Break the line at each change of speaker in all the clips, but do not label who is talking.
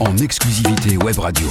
En exclusivité web radio.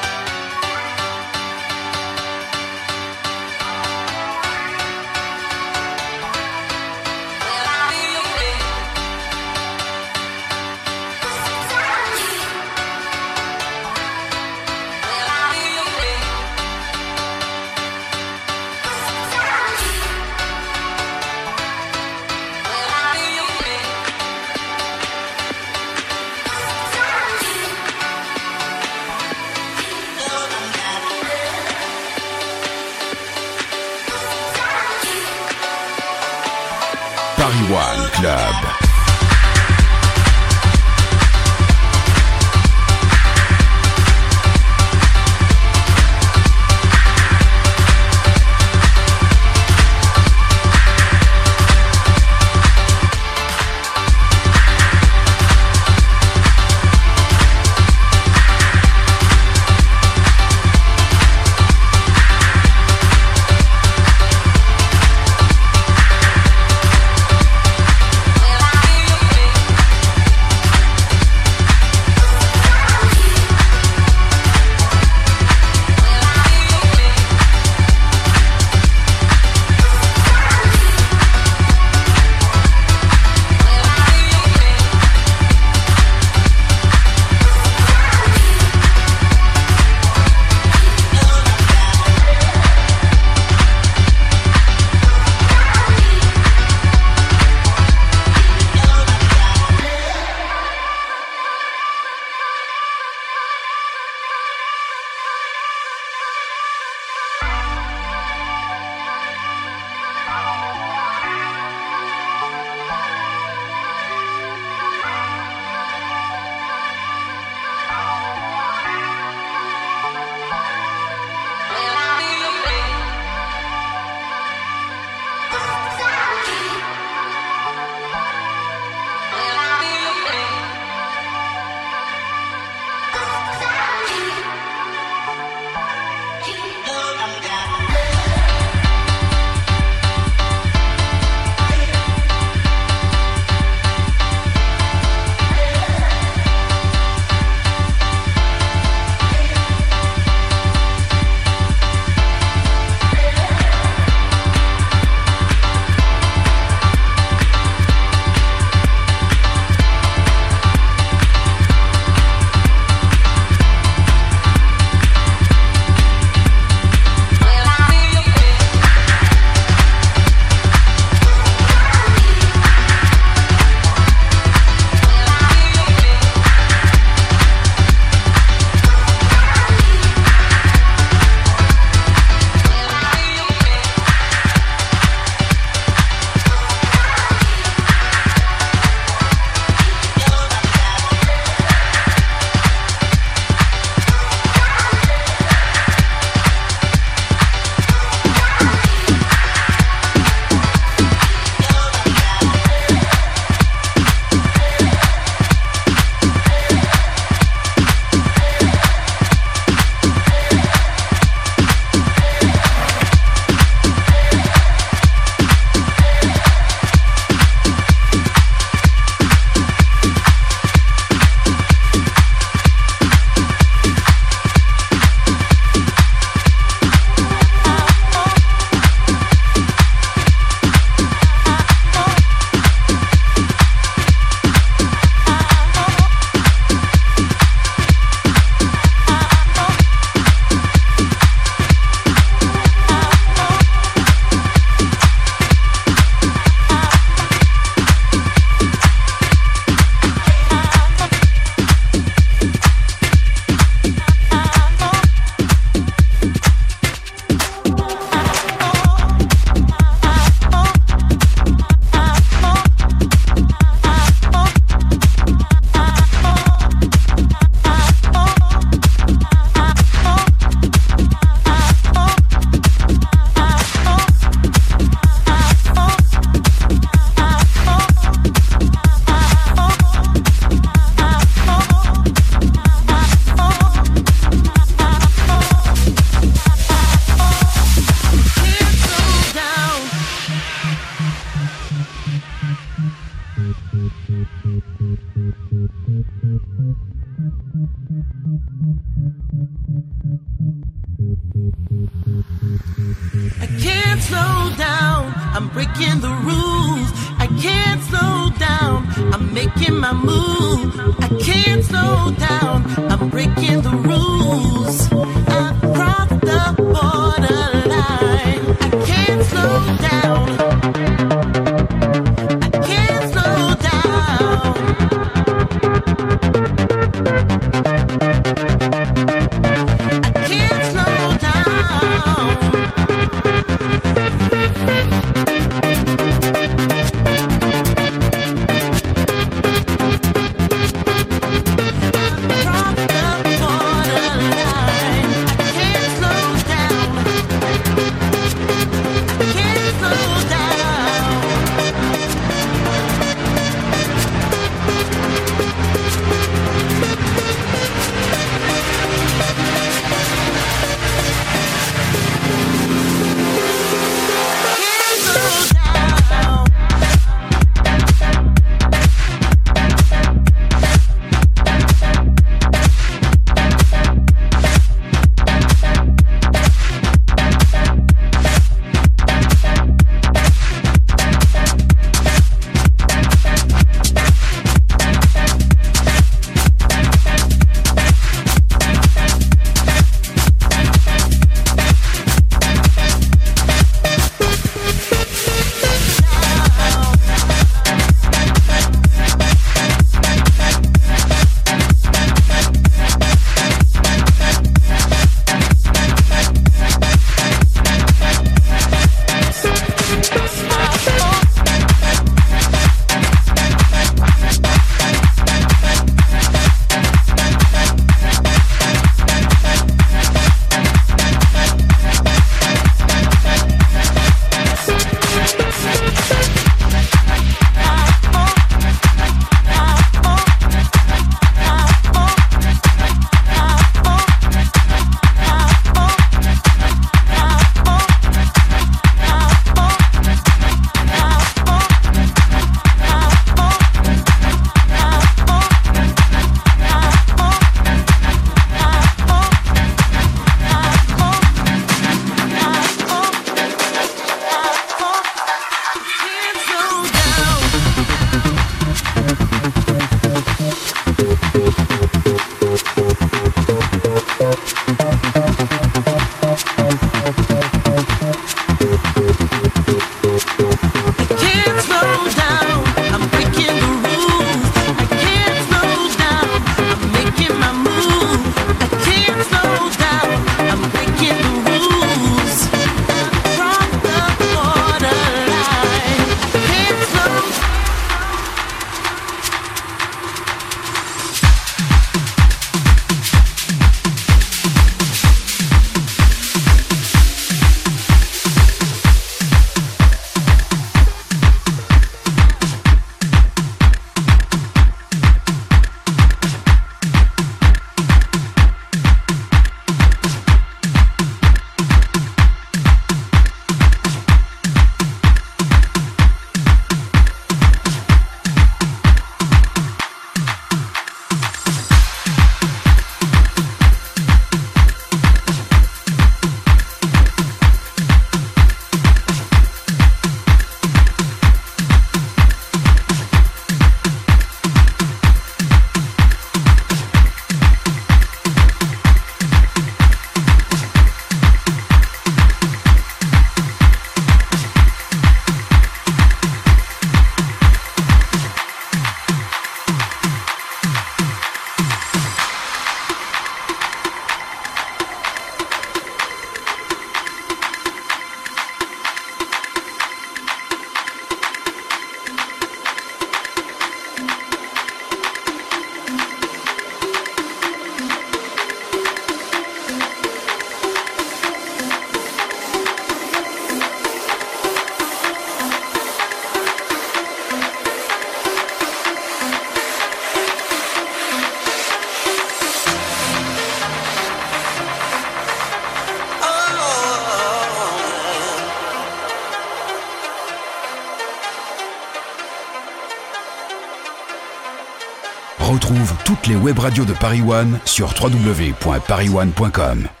Web radios de Paris One sur www.parisone.com.